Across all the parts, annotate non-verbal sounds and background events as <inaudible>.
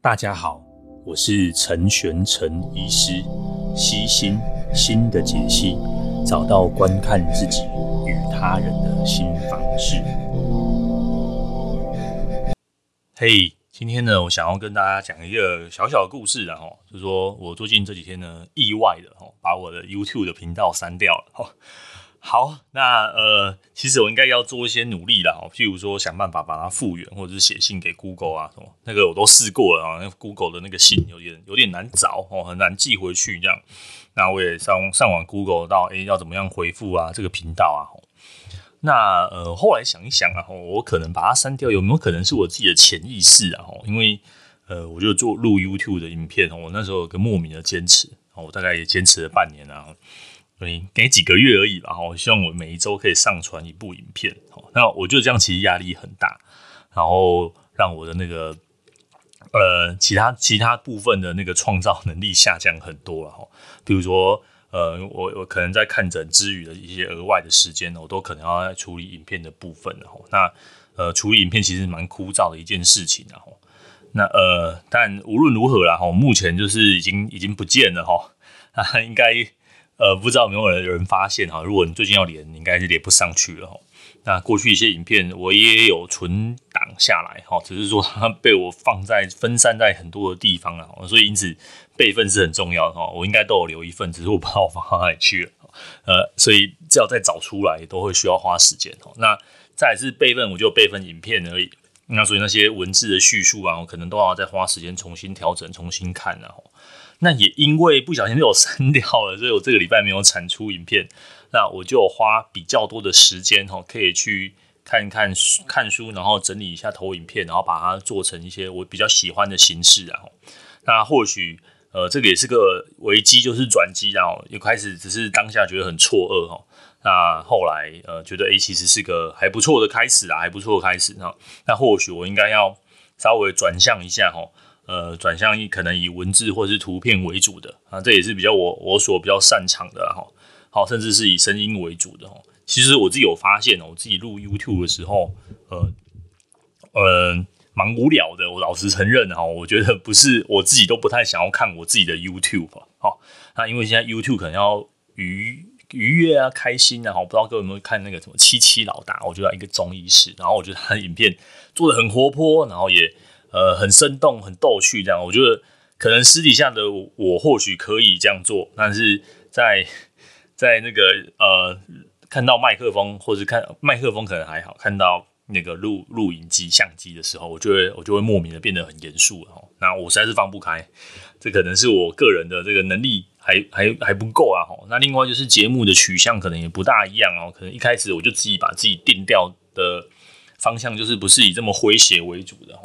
大家好，我是陈玄陈医师，悉心心的解析，找到观看自己与他人的新方式。嘿今天呢，我想要跟大家讲一个小小的故事，然后就是说我最近这几天呢，意外的，把我的 YouTube 的频道删掉了。好，那呃，其实我应该要做一些努力啦，哦，譬如说想办法把它复原，或者是写信给 Google 啊，什么那个我都试过了啊，那 Google 的那个信有点有点难找哦，很难寄回去这样。那我也上上网 Google 到，诶，要怎么样回复啊？这个频道啊，那呃，后来想一想啊，我可能把它删掉，有没有可能是我自己的潜意识啊？因为呃，我就做录 YouTube 的影片，我那时候有个莫名的坚持，我大概也坚持了半年啊。对，给几个月而已吧。我希望我每一周可以上传一部影片。那我觉得这样其实压力很大，然后让我的那个呃其他其他部分的那个创造能力下降很多了哈。比如说呃，我我可能在看诊之余的一些额外的时间，我都可能要处理影片的部分。那呃，处理影片其实蛮枯燥的一件事情。然后那呃，但无论如何啦，哈，目前就是已经已经不见了哈。那应该。呃，不知道有没有人有人发现哈？如果你最近要连，你应该是连不上去了哈。那过去一些影片我也有存档下来哈，只是说它被我放在分散在很多的地方了，所以因此备份是很重要的哈。我应该都有留一份，只是我不知道我放到哪里去了。呃，所以只要再找出来，都会需要花时间哈。那再是备份，我就备份影片而已。那所以那些文字的叙述啊，我可能都要再花时间重新调整、重新看然后。那也因为不小心被我删 <laughs> 掉了，所以我这个礼拜没有产出影片。那我就花比较多的时间哈，可以去看一看看书，然后整理一下投影片，然后把它做成一些我比较喜欢的形式。然后，那或许呃，这个也是个危机，就是转机。然后一开始只是当下觉得很错愕哈，那后来呃，觉得诶，其实是个还不错的开始啊，还不错的开始。那那或许我应该要稍微转向一下哈。呃，转向以可能以文字或者是图片为主的啊，这也是比较我我所比较擅长的哈。好，甚至是以声音为主的哈。其实我自己有发现哦，我自己录 YouTube 的时候，呃呃，蛮无聊的。我老实承认哈，我觉得不是我自己都不太想要看我自己的 YouTube 好，那因为现在 YouTube 可能要愉愉悦啊、开心啊，我不知道各位有没有看那个什么七七老大？我觉得一个综艺式，然后我觉得他的影片做得很活泼，然后也。呃，很生动，很逗趣，这样我觉得可能私底下的我，或许可以这样做，但是在 <laughs> 在那个呃看到麦克风或者看麦克风可能还好，看到那个录录影机相机的时候，我就会我就会莫名的变得很严肃哈。那我实在是放不开，这可能是我个人的这个能力还还还不够啊哈。那另外就是节目的取向可能也不大一样哦，可能一开始我就自己把自己定调的方向就是不是以这么诙谐为主的。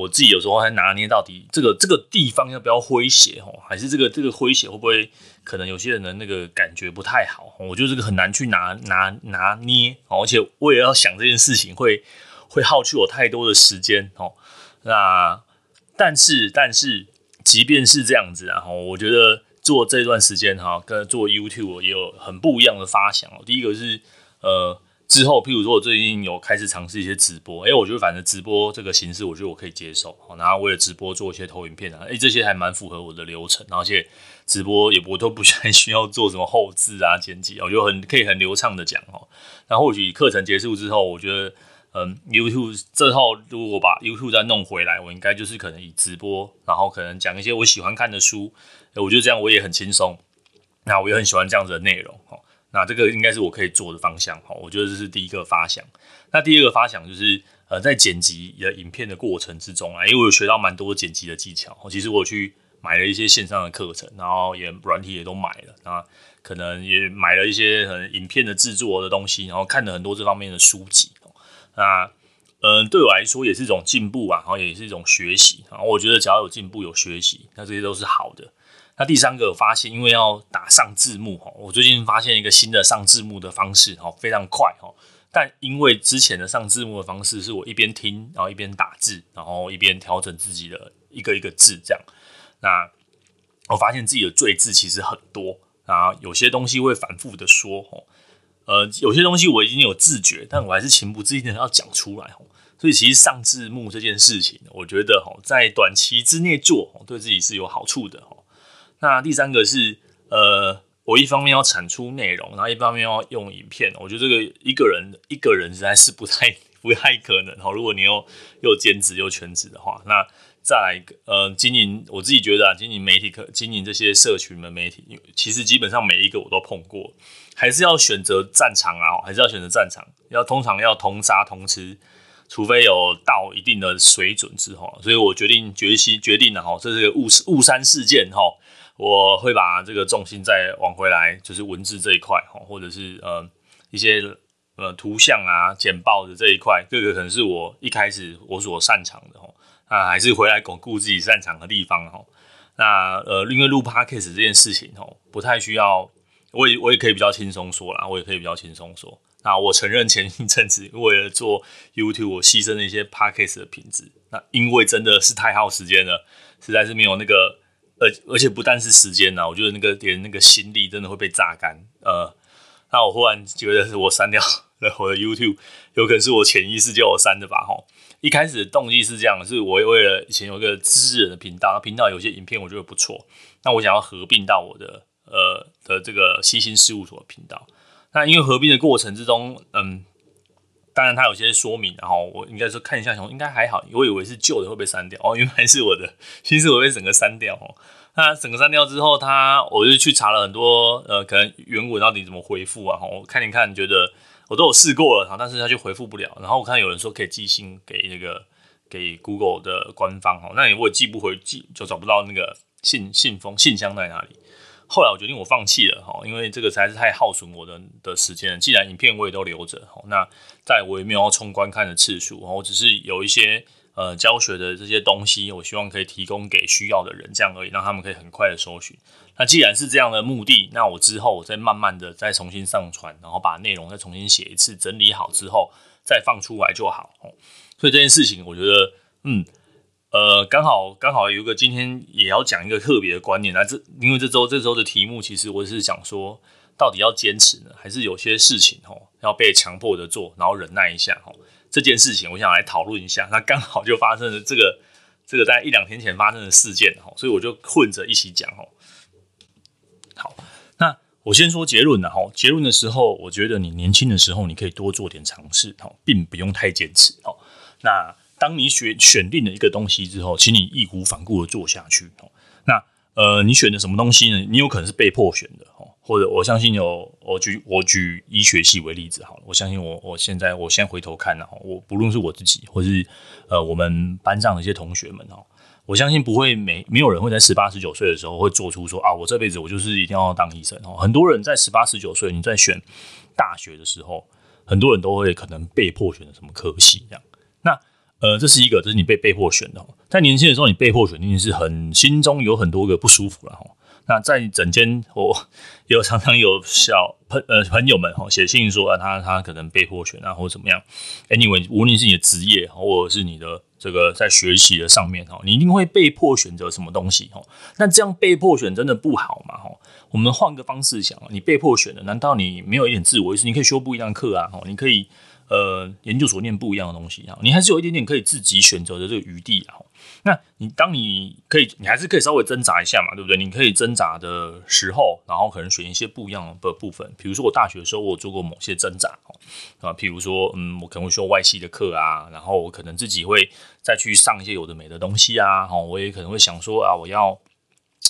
我自己有时候还拿捏到底这个这个地方要不要诙谐哦，还是这个这个诙谐会不会可能有些人的那个感觉不太好？我觉得这个很难去拿拿拿捏哦，而且我也要想这件事情会会耗去我太多的时间哦。那但是但是即便是这样子，然后我觉得做这段时间哈，跟做 YouTube 也有很不一样的发想哦。第一个是呃。之后，譬如说，我最近有开始尝试一些直播，哎，我觉得反正直播这个形式，我觉得我可以接受。然后为了直播做一些投影片啊，哎，这些还蛮符合我的流程。而且直播也不都不 <laughs> 太需要做什么后制啊、剪辑，我觉得很可以很流畅的讲哦。那或许课程结束之后，我觉得，嗯，YouTube 这套如果把 YouTube 再弄回来，我应该就是可能以直播，然后可能讲一些我喜欢看的书，我觉得这样我也很轻松。那我也很喜欢这样子的内容哦。那这个应该是我可以做的方向哈，我觉得这是第一个发想。那第二个发想就是，呃，在剪辑的影片的过程之中啊，因为我有学到蛮多剪辑的技巧。其实我去买了一些线上的课程，然后也软体也都买了，那可能也买了一些很影片的制作的东西，然后看了很多这方面的书籍。那嗯，对我来说也是一种进步啊，然后也是一种学习。然后我觉得只要有进步有学习，那这些都是好的。那第三个发现，因为要打上字幕哈，我最近发现一个新的上字幕的方式哈，非常快哈。但因为之前的上字幕的方式是我一边听，然后一边打字，然后一边调整自己的一个一个字这样。那我发现自己的赘字其实很多啊，有些东西会反复的说哦，呃，有些东西我已经有自觉，但我还是情不自禁的要讲出来哦。所以其实上字幕这件事情，我觉得哦，在短期之内做，对自己是有好处的哦。那第三个是，呃，我一方面要产出内容，然后一方面要用影片，我觉得这个一个人一个人实在是不太不太可能哈。如果你又又兼职又全职的话，那再来一个，呃，经营我自己觉得啊，经营媒体可经营这些社群的媒体，其实基本上每一个我都碰过，还是要选择战场啊，还是要选择战场，要通常要同杀同吃，除非有到一定的水准之后，所以我决定决心决定了哈，这是个雾雾山事件哈，我会把这个重心再往回来，就是文字这一块哈，或者是呃一些呃图像啊简报的这一块，这个可能是我一开始我所擅长的哈。啊，还是回来巩固自己擅长的地方哈。那呃，因为录 podcast 这件事情哦，不太需要，我也我也可以比较轻松说啦，我也可以比较轻松说。那我承认前一阵子为了做 YouTube，我牺牲了一些 podcast 的品质。那因为真的是太耗时间了，实在是没有那个，而而且不但是时间呐，我觉得那个连那个心力真的会被榨干。呃，那我忽然觉得是我删掉了我的 YouTube，有可能是我潜意识叫我删的吧，哈。一开始的动机是这样，是我为了以前有一个知识人的频道，频道有些影片我觉得不错，那我想要合并到我的呃的这个西兴事务所频道。那因为合并的过程之中，嗯，当然它有些说明，然后我应该说看一下，应该还好。我以为是旧的会被删掉 <laughs> 哦，原来是我的其实我被整个删掉哦。那整个删掉之后，它我就去查了很多呃，可能原文到底怎么回复啊？我看一看，觉得。我都有试过了，但是他就回复不了。然后我看有人说可以寄信给那个给 Google 的官方，哈，那你如果寄不回，寄就找不到那个信信封信箱在哪里。后来我决定我放弃了，哈，因为这个实在是太耗损我的的时间。既然影片我也都留着，那在我也没有要冲观看的次数，我只是有一些。呃，教学的这些东西，我希望可以提供给需要的人，这样而已，让他们可以很快的搜寻。那既然是这样的目的，那我之后我再慢慢的再重新上传，然后把内容再重新写一次，整理好之后再放出来就好。所以这件事情，我觉得，嗯，呃，刚好刚好有一个今天也要讲一个特别的观念。那这因为这周这周的题目，其实我是想说，到底要坚持呢，还是有些事情哦要被强迫的做，然后忍耐一下哦。这件事情，我想来讨论一下。那刚好就发生了这个，这个在一两天前发生的事件哈，所以我就混着一起讲哈。好，那我先说结论了哈。结论的时候，我觉得你年轻的时候，你可以多做点尝试哈，并不用太坚持哦。那当你选选定了一个东西之后，请你义无反顾的做下去。那呃，你选的什么东西呢？你有可能是被迫选的哦。或者我相信有，我举我举医学系为例子好了，我相信我我现在我先回头看了，我不论是我自己，或是呃我们班上的一些同学们哈，我相信不会没没有人会在十八十九岁的时候会做出说啊，我这辈子我就是一定要当医生哦。很多人在十八十九岁，你在选大学的时候，很多人都会可能被迫选择什么科系这样。那呃这是一个，这是你被被迫选的。在年轻的时候，你被迫选定是很心中有很多个不舒服了哈。那在整间，我有常常有小朋呃朋友们哈写信说啊，他他可能被迫选啊，或者怎么样。Anyway，无论是你的职业，或者是你的这个在学习的上面哈，你一定会被迫选择什么东西哈。那这样被迫选真的不好嘛？哈，我们换个方式想，你被迫选的，难道你没有一点自我意识？你可以修不一样的课啊，你可以呃研究所念不一样的东西啊，你还是有一点点可以自己选择的这个余地啊。那你当你可以，你还是可以稍微挣扎一下嘛，对不对？你可以挣扎的时候，然后可能选一些不一样的部分。比如说我大学的时候，我做过某些挣扎啊，譬如说，嗯，我可能会修外系的课啊，然后我可能自己会再去上一些有的没的东西啊，哈，我也可能会想说啊，我要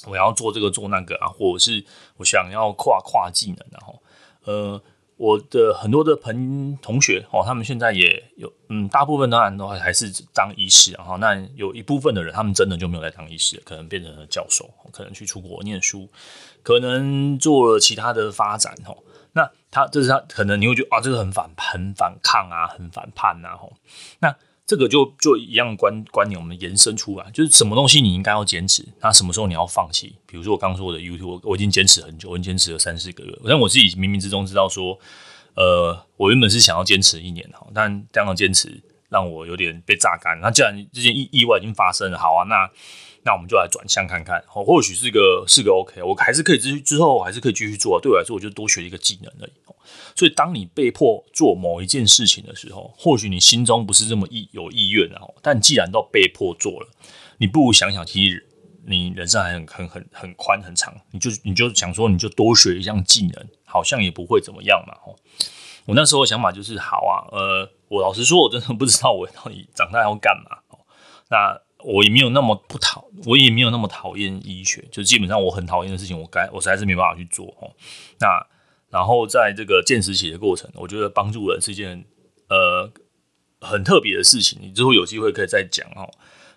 我要做这个做那个啊，或者是我想要跨跨技能，然后呃。我的很多的朋同学哦，他们现在也有嗯，大部分当然都还是当医师，然后那有一部分的人，他们真的就没有在当医师，可能变成了教授，可能去出国念书，可能做了其他的发展哦。那他这是他可能你会觉得啊，这个很反很反抗啊，很反叛啊，吼，那。这个就就一样观观念，我们延伸出来，就是什么东西你应该要坚持，那什么时候你要放弃？比如说我刚刚说我的 YouTube，我，我已经坚持很久，我已经坚持了三四个月，但我自己冥冥之中知道说，呃，我原本是想要坚持一年哈，但这样的坚持让我有点被榨干。那既然这件意意外已经发生了，好啊，那那我们就来转向看看，哦，或许是个是个 OK，我还是可以之之后还是可以继续做。对我来说，我就多学一个技能而已。所以，当你被迫做某一件事情的时候，或许你心中不是这么意有意愿的，但既然都被迫做了，你不如想想，其实你人生还很很很很宽很长，你就你就想说，你就多学一项技能，好像也不会怎么样嘛。我那时候的想法就是，好啊，呃，我老实说，我真的不知道我到底长大要干嘛。那我也没有那么不讨，我也没有那么讨厌医学，就基本上我很讨厌的事情，我该我实在是没办法去做哦。那然后在这个见识起的过程，我觉得帮助人是一件呃很特别的事情。你之后有机会可以再讲哦。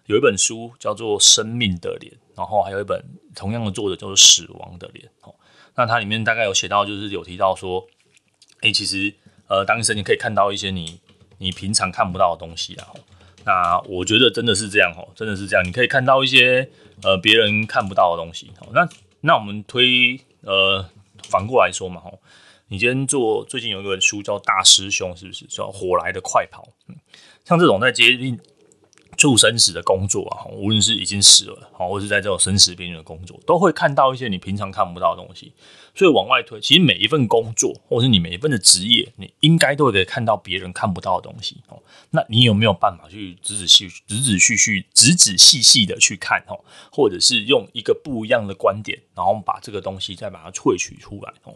有一本书叫做《生命的脸》，然后还有一本同样的作者叫做《死亡的脸》哦。那它里面大概有写到，就是有提到说，哎，其实呃，当医生你可以看到一些你你平常看不到的东西啊。那我觉得真的是这样哦，真的是这样。你可以看到一些呃别人看不到的东西。那那我们推呃反过来说嘛，吼，你今天做最近有一本书叫《大师兄》，是不是叫《火来的快跑》？嗯，像这种在接近助生死的工作啊，无论是已经死了，好，或是在这种生死边缘的工作，都会看到一些你平常看不到的东西。所以往外推，其实每一份工作，或是你每一份的职业，你应该都得看到别人看不到的东西哦。那你有没有办法去仔仔细、仔仔细细、仔仔细细的去看哦？或者是用一个不一样的观点，然后把这个东西再把它萃取出来哦？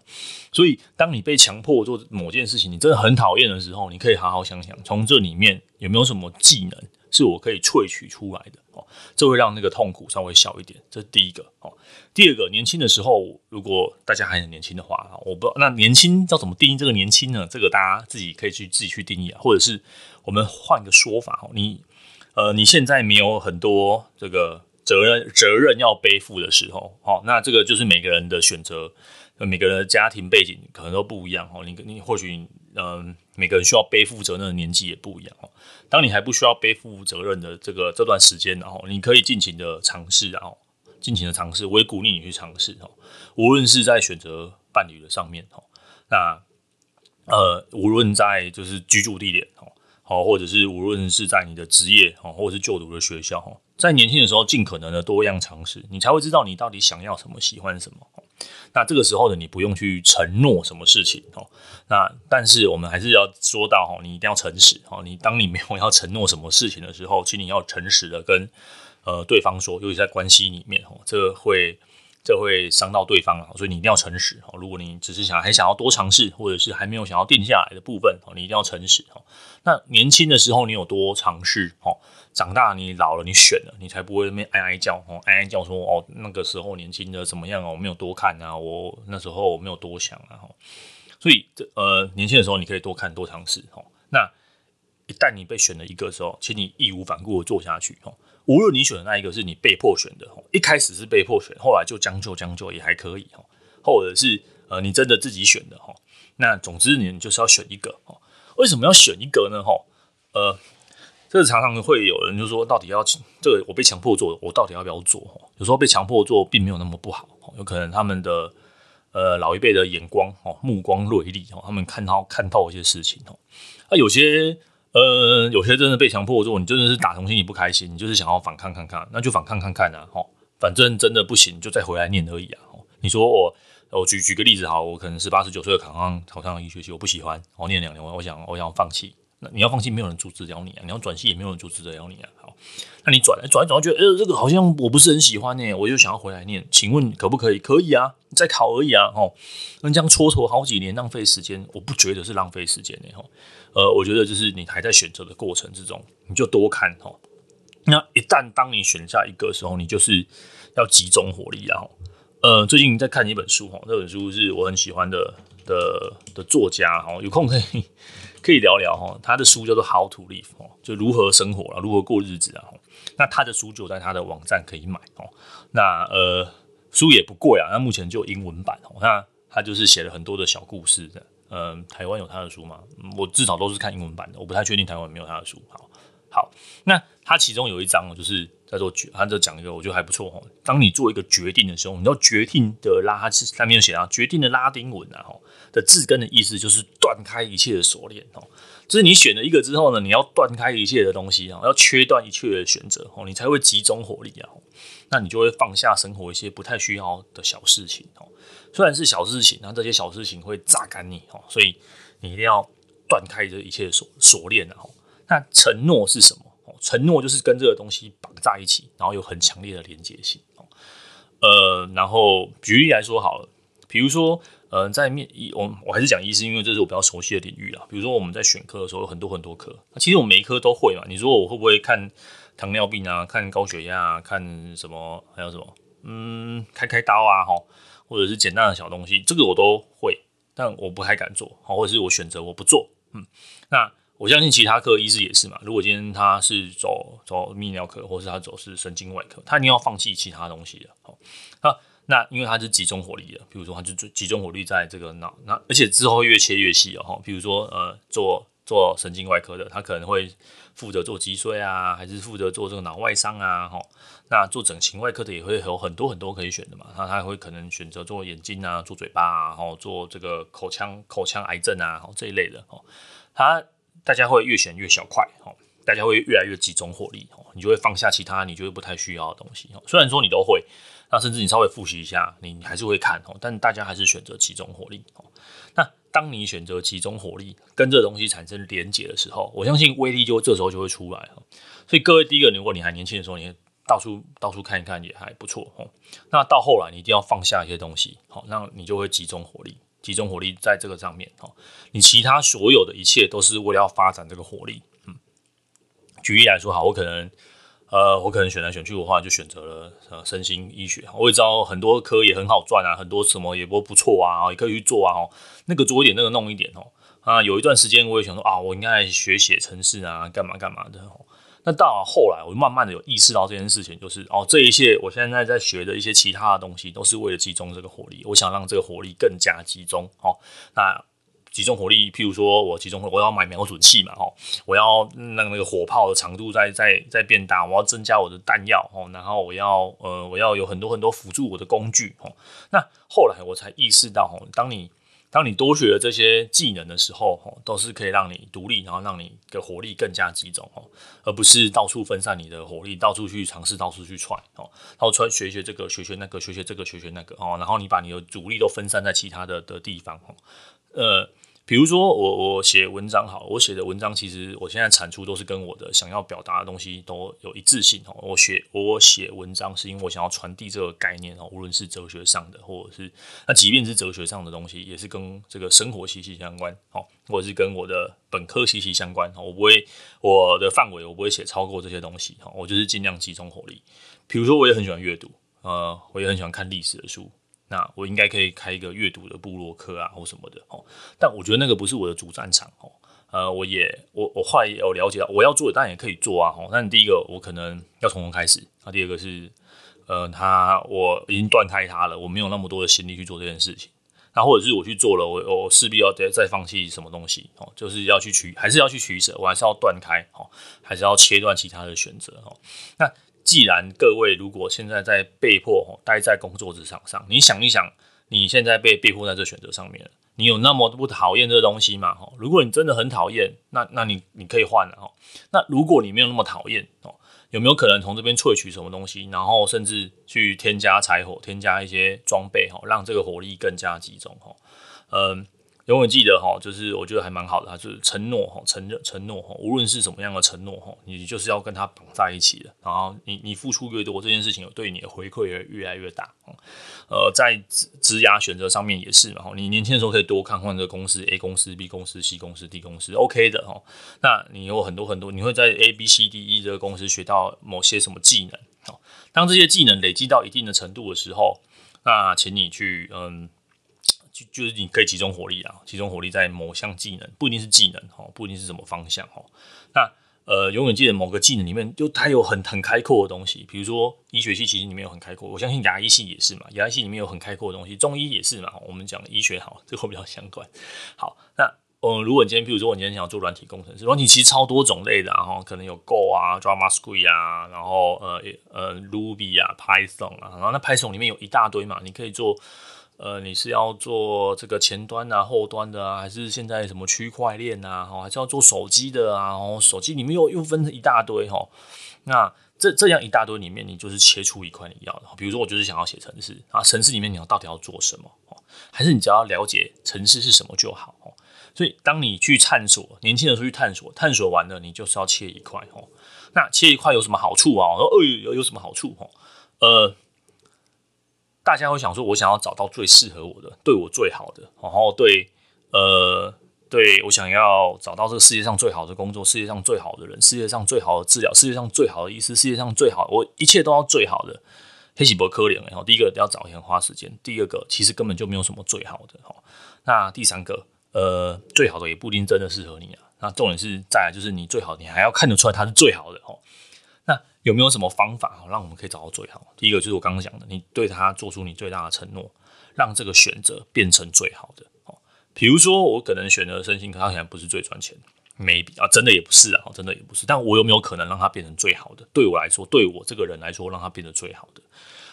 所以，当你被强迫做某件事情，你真的很讨厌的时候，你可以好好想想，从这里面有没有什么技能是我可以萃取出来的哦。这会让那个痛苦稍微小一点，这是第一个哦。第二个，年轻的时候，如果大家还很年轻的话，我不知道那年轻要怎么定义这个年轻呢？这个大家自己可以去自己去定义啊，或者是我们换个说法哦，你呃你现在没有很多这个责任责任要背负的时候，哦，那这个就是每个人的选择，每个人的家庭背景可能都不一样哦。你你或许嗯、每个人需要背负责任的年纪也不一样哦。当你还不需要背负责任的这个这段时间，然后你可以尽情的尝试，然后尽情的尝试，我也鼓励你去尝试哦。无论是在选择伴侣的上面哦，那呃，无论在就是居住地点哦，好，或者是无论是在你的职业哦，或者是就读的学校哦，在年轻的时候尽可能的多样尝试，你才会知道你到底想要什么，喜欢什么。那这个时候呢，你不用去承诺什么事情哦。那但是我们还是要说到哦，你一定要诚实哦。你当你没有要承诺什么事情的时候，请你要诚实的跟呃对方说，尤其在关系里面哦，这会这会伤到对方啊。所以你一定要诚实哦。如果你只是想还想要多尝试，或者是还没有想要定下来的部分哦，你一定要诚实哦。那年轻的时候你有多尝试哦？长大你老了，你选了，你才不会那边哀哀叫哦，哀哀叫说哦，那个时候年轻的怎么样啊？我没有多看啊，我那时候我没有多想啊。所以这呃，年轻的时候你可以多看多尝试哦。那一旦你被选了一个时候，请你义无反顾的做下去哦。无论你选的那一个是你被迫选的，一开始是被迫选，后来就将就将就也还可以哦。或者是呃，你真的自己选的哈。那总之你就是要选一个哦。为什么要选一个呢？哈，呃。这常常会有人就说，到底要这个我被强迫做，我到底要不要做？有时候被强迫做并没有那么不好，有可能他们的呃老一辈的眼光哦，目光锐利哦，他们看到看透一些事情哦。啊，有些呃有些真的被强迫做，你真的是打从心里不开心，你就是想要反抗看看，那就反抗看看啊，哦，反正真的不行就再回来念而已啊。你说我我举举个例子好，我可能是八十九岁的考上考上医学系，我不喜欢，我念两年，我想我想放弃。那你要放弃，没有人阻止了你啊！你要转系，也没有人阻止得了你啊！好，那你转来转一转，觉得呃，这个好像我不是很喜欢呢，我就想要回来念，请问可不可以？可以啊，再考而已啊！哦，那这样蹉跎好几年，浪费时间，我不觉得是浪费时间呢。吼，呃，我觉得就是你还在选择的过程之中，你就多看吼。那一旦当你选下一个的时候，你就是要集中火力，然后呃，最近在看一本书哈，这本书是我很喜欢的的的作家哈，有空可以。可以聊聊哈，他的书叫做《How to Live》哦，就如何生活啊，如何过日子啊。那他的书就在他的网站可以买哦。那呃，书也不贵啊。那目前就英文版哦。那他就是写了很多的小故事的。嗯，台湾有他的书吗？我至少都是看英文版的，我不太确定台湾没有他的书。好，好，那他其中有一章就是叫做，他就讲一个我觉得还不错哈。当你做一个决定的时候，你要决定的拉，上面有写啊，决定的拉丁文啊，哈的字根的意思就是断开一切的锁链哦。就是你选了一个之后呢，你要断开一切的东西啊，要切断一切的选择哦，你才会集中火力啊。那你就会放下生活一些不太需要的小事情哦。虽然是小事情，那这些小事情会榨干你哦，所以你一定要断开这一切锁锁链啊。那承诺是什么？承诺就是跟这个东西绑在一起，然后有很强烈的连接性哦。呃，然后举例来说好了，比如说，呃，在面医，我我还是讲医师，因为这是我比较熟悉的领域啦。比如说我们在选科的时候，有很多很多科，其实我每一科都会嘛。你说我会不会看糖尿病啊，看高血压啊，看什么，还有什么，嗯，开开刀啊，哈，或者是简单的小东西，这个我都会，但我不太敢做，好，或者是我选择我不做，嗯，那。我相信其他科医师也是嘛。如果今天他是走走泌尿科，或是他走是神经外科，他一定要放弃其他东西的。好，那那因为它是集中火力的，比如说它就集中火力在这个脑，那而且之后越切越细哦。比如说呃，做做神经外科的，他可能会负责做脊髓啊，还是负责做这个脑外伤啊。哈，那做整形外科的也会有很多很多可以选的嘛。那他会可能选择做眼睛啊，做嘴巴啊，然后做这个口腔口腔癌症啊，这一类的。哦，他。大家会越选越小块哦，大家会越来越集中火力哦，你就会放下其他你觉得不太需要的东西哦，虽然说你都会，那甚至你稍微复习一下，你还是会看哦，但大家还是选择集中火力哦。那当你选择集中火力跟这东西产生连结的时候，我相信威力就这时候就会出来。所以各位，第一个，如果你还年轻的时候，你到处到处看一看也还不错哦。那到后来你一定要放下一些东西，好，那你就会集中火力。集中火力在这个上面哦，你其他所有的一切都是为了要发展这个火力。嗯，举例来说，好，我可能呃，我可能选来选去的话，就选择了呃，身心医学。我也知道很多科也很好赚啊，很多什么也不不错啊，也可以去做啊。哦，那个做一点，那个弄一点哦。啊，有一段时间我也想说啊，我应该学写程式啊，干嘛干嘛的哦。那到后来，我就慢慢的有意识到这件事情，就是哦，这一切我现在在学的一些其他的东西，都是为了集中这个火力。我想让这个火力更加集中。哦，那集中火力，譬如说我集中，我要买瞄准器嘛，哦，我要让那个火炮的长度再再再变大，我要增加我的弹药，哦，然后我要呃，我要有很多很多辅助我的工具，哦，那后来我才意识到，哦，当你当你多学了这些技能的时候，都是可以让你独立，然后让你的火力更加集中，哦而不是到处分散你的火力，到处去尝试，到处去踹，哦，然后穿学学这个，学学那个，学学这个，学学那个，哦，然后你把你的主力都分散在其他的的地方，呃。比如说我我写文章好，我写的文章其实我现在产出都是跟我的想要表达的东西都有一致性哦。我写我写文章是因为我想要传递这个概念哦，无论是哲学上的，或者是那即便是哲学上的东西，也是跟这个生活息息相关哦，或者是跟我的本科息息相关哦。我不会我的范围我不会写超过这些东西哦，我就是尽量集中火力。比如说我也很喜欢阅读，呃，我也很喜欢看历史的书。那我应该可以开一个阅读的部落客啊，或什么的哦。但我觉得那个不是我的主战场哦。呃，我也我我后来也有了解到，我要做的当然也可以做啊。哦，但第一个我可能要从头开始。那第二个是，呃，他我已经断开他了，我没有那么多的心力去做这件事情。那或者是我去做了，我我势必要再再放弃什么东西哦，就是要去取，还是要去取舍，我还是要断开哦，还是要切断其他的选择哦。那。既然各位如果现在在被迫待在工作职场上，你想一想，你现在被被迫在这选择上面，你有那么不讨厌这东西吗？如果你真的很讨厌，那那你你可以换了。那如果你没有那么讨厌哦，有没有可能从这边萃取什么东西，然后甚至去添加柴火，添加一些装备，让这个火力更加集中？嗯。永远记得哈，就是我觉得还蛮好的，就是承诺哈，承认承诺哈，无论是什么样的承诺哈，你就是要跟他绑在一起的。然后你你付出越多，这件事情有对你的回馈也越来越大。呃，在职职涯选择上面也是嘛，你年轻的时候可以多看看这个公司 A 公司、B 公司、C 公司、D 公司，OK 的哈。那你有很多很多，你会在 A、B、C、D、E 这个公司学到某些什么技能。当这些技能累积到一定的程度的时候，那请你去嗯。就就是你可以集中火力啊，集中火力在某项技能，不一定是技能哦，不一定是什么方向哦。那呃，永远记得某个技能里面，就它有很很开阔的东西。比如说医学系其实里面有很开阔，我相信牙医系也是嘛，牙医系里面有很开阔的东西，中医也是嘛。我们讲医学好，这个比较相关。好，那嗯，如果你今天，比如说我今天想要做软体工程师，软体其实超多种类的，然后可能有 Go 啊、JavaScript 啊，然后呃呃 Ruby 啊、Python 啊，然后那 Python 里面有一大堆嘛，你可以做，呃，你是要做这个前端啊、后端的啊，还是现在什么区块链啊，还是要做手机的啊，然后手机里面又又分成一大堆哈，那这这样一大堆里面，你就是切出一块你要的，比如说我就是想要写程式啊，程式里面你要到底要做什么？哦还是你只要了解程式是什么就好哦？所以，当你去探索，年轻的时候去探索，探索完了，你就是要切一块哦。那切一块有什么好处啊？我说，呃，有有什么好处？哦，呃，大家会想说，我想要找到最适合我的，对我最好的，然后对，呃，对我想要找到这个世界上最好的工作，世界上最好的人，世界上最好的治疗，世界上最好的医师，世界上最好，我一切都要最好的。黑喜伯科林，然后第一个要找很花时间，第二个其实根本就没有什么最好的。哈，那第三个。呃，最好的也不一定真的适合你啊。那重点是再来就是你最好，你还要看得出来它是最好的哦。那有没有什么方法让我们可以找到最好？第一个就是我刚刚讲的，你对他做出你最大的承诺，让这个选择变成最好的哦。比如说我可能选择身心科，它可能不是最赚钱，maybe 啊，真的也不是啊，真的也不是。但我有没有可能让他变成最好的？对我来说，对我这个人来说，让他变得最好的，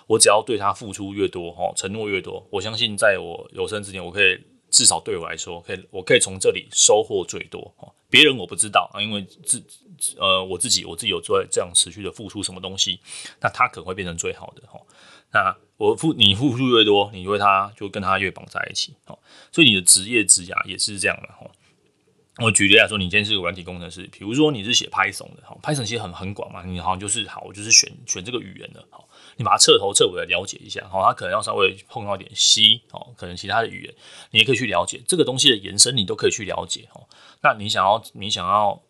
我只要对他付出越多哦，承诺越多，我相信在我有生之年，我可以。至少对我来说，可以，我可以从这里收获最多哦。别人我不知道啊，因为自呃我自己我自己有在这样持续的付出什么东西，那他可能会变成最好的哈。那我付你付出越多，你为他就跟他越绑在一起哦。所以你的职业职涯也是这样的哈。我举例来说，你今天是个软体工程师，比如说你是写 Python 的哈，Python 其实很很广嘛，你好像就是好，我就是选选这个语言的好。你把它彻头彻尾的了解一下，好，它可能要稍微碰到一点 C，哦，可能其他的语言你也可以去了解这个东西的延伸，你都可以去了解，哦。那你想要你想要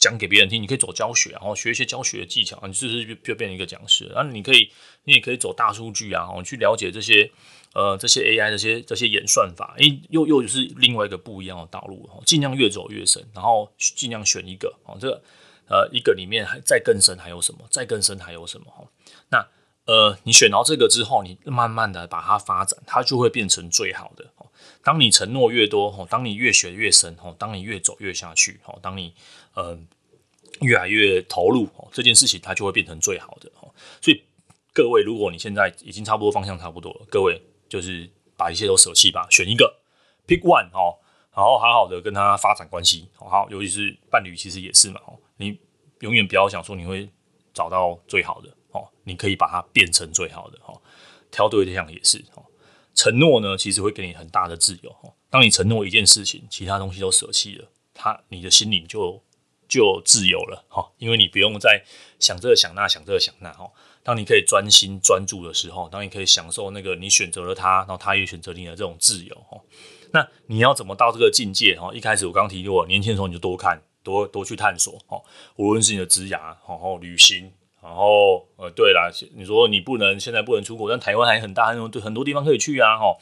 讲给别人听，你可以走教学，然后学一些教学的技巧，你是不是就变成一个讲师？那你可以你也可以走大数据啊，哦，去了解这些呃这些 AI 这些这些演算法，诶，又又是另外一个不一样的道路，哦，尽量越走越深，然后尽量选一个，哦，这个呃一个里面还再更深还有什么？再更深还有什么？哈，那。呃，你选到这个之后，你慢慢的把它发展，它就会变成最好的。当你承诺越多，当你越学越深，当你越走越下去哦，当你呃越来越投入哦，这件事情它就会变成最好的哦。所以各位，如果你现在已经差不多方向差不多了，各位就是把一切都舍弃吧，选一个，pick one 哦，然后好好的跟他发展关系，好，尤其是伴侣，其实也是嘛，你永远不要想说你会找到最好的。哦你可以把它变成最好的哦，挑对对象也是哦。承诺呢，其实会给你很大的自由哦。当你承诺一件事情，其他东西都舍弃了，他你的心灵就就自由了哈。因为你不用再想这想那想这想那哈。当你可以专心专注的时候，当你可以享受那个你选择了他，然后他也选择你的这种自由哦。那你要怎么到这个境界哦？一开始我刚提过，年轻的时候你就多看多多去探索哦。无论是你的职涯，然后旅行。然后，呃，对啦，你说你不能现在不能出国，但台湾还很大，很多很多地方可以去啊，哈。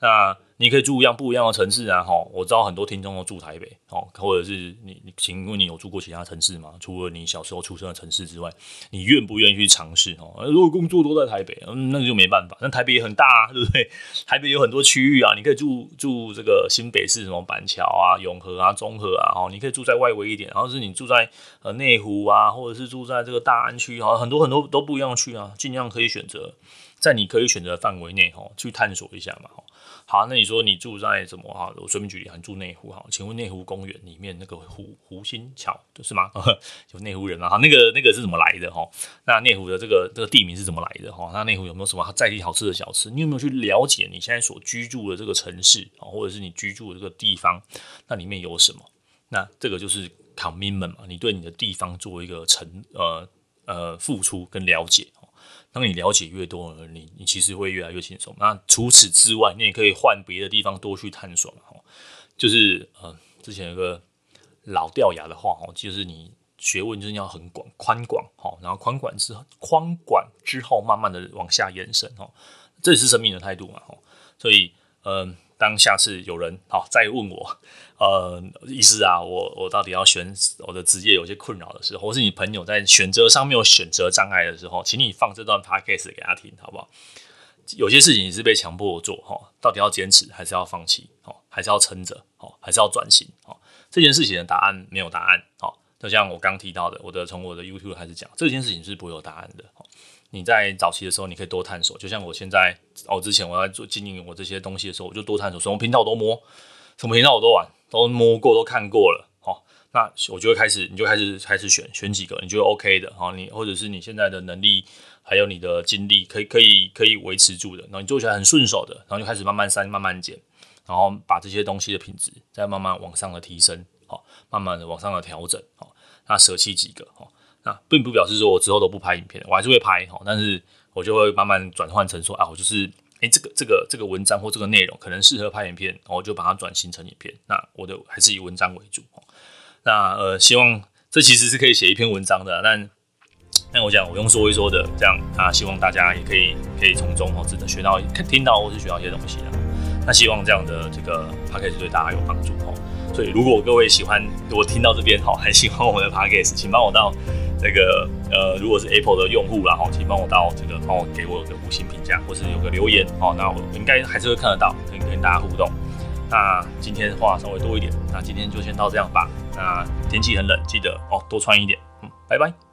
那你可以住一样不一样的城市啊，哈。我知道很多听众都住台北，哦，或者是你，你请问你有住过其他城市吗？除了你小时候出生的城市之外，你愿不愿意去尝试？哦，如果工作都在台北，嗯，那就没办法。那台北也很大啊，对不对？<laughs> 台北有很多区域啊，你可以住住这个新北市什么板桥啊、永和啊、中和啊，哦，你可以住在外围一点，然后是你住在呃内湖啊，或者是住在这个大安区，哈，很多很多都不一样去啊，尽量可以选择在你可以选择范围内，哈，去探索一下嘛，哈。好，那你说你住在什么哈？我随便举例，你住内湖哈？请问内湖公园里面那个湖湖心桥是吗？<laughs> 就内湖人啊，哈那个那个是怎么来的哈？那内湖的这个这个地名是怎么来的哈？那内湖有没有什么在地好吃的小吃？你有没有去了解你现在所居住的这个城市啊，或者是你居住的这个地方，那里面有什么？那这个就是 commitment 嘛，你对你的地方做一个承呃呃付出跟了解。当你了解越多，你你其实会越来越轻松。那除此之外，你也可以换别的地方多去探索嘛。就是嗯，之前有个老掉牙的话哦，就是你学问就是要很广宽广哈，然后宽广之后宽广之后，慢慢的往下延伸哈，这也是生命的态度嘛哈。所以嗯。当下次有人好再问我，呃，意思啊，我我到底要选我的职业有些困扰的时候，或是你朋友在选择上面有选择障碍的时候，请你放这段 podcast 给他听，好不好？有些事情你是被强迫做哈，到底要坚持还是要放弃？哈，还是要撑着？哦，还是要转型哦？这件事情的答案没有答案哦。就像我刚提到的，我的从我的 YouTube 开始讲，这件事情是不会有答案的。你在早期的时候，你可以多探索，就像我现在哦，之前我在做经营我这些东西的时候，我就多探索，什么频道我都摸，什么频道我都玩，都摸过，都看过了。哦，那我就会开始，你就开始开始选选几个你觉得 OK 的，哦，你或者是你现在的能力还有你的精力可以可以可以维持住的，然后你做起来很顺手的，然后就开始慢慢删，慢慢减，然后把这些东西的品质再慢慢往上的提升，哦，慢慢的往上的调整，哦，那舍弃几个，哦。并不表示说我之后都不拍影片，我还是会拍哈，但是我就会慢慢转换成说啊，我就是诶、欸，这个这个这个文章或这个内容可能适合拍影片，我就把它转型成影片。那我的还是以文章为主。那呃，希望这其实是可以写一篇文章的，但但我讲我用说一说的这样啊，希望大家也可以可以从中哦，真的学到听到或是学到一些东西啊。那希望这样的这个 podcast 对大家有帮助哦。所以如果各位喜欢我听到这边哈，还喜欢我们的 podcast，请帮我到。这个呃，如果是 Apple 的用户啦，哈，请帮我到这个帮我给我个五星评价，或是有个留言哦，那我应该还是会看得到，可以跟大家互动。那今天话稍微多一点，那今天就先到这样吧。那天气很冷，记得哦多穿一点。嗯，拜拜。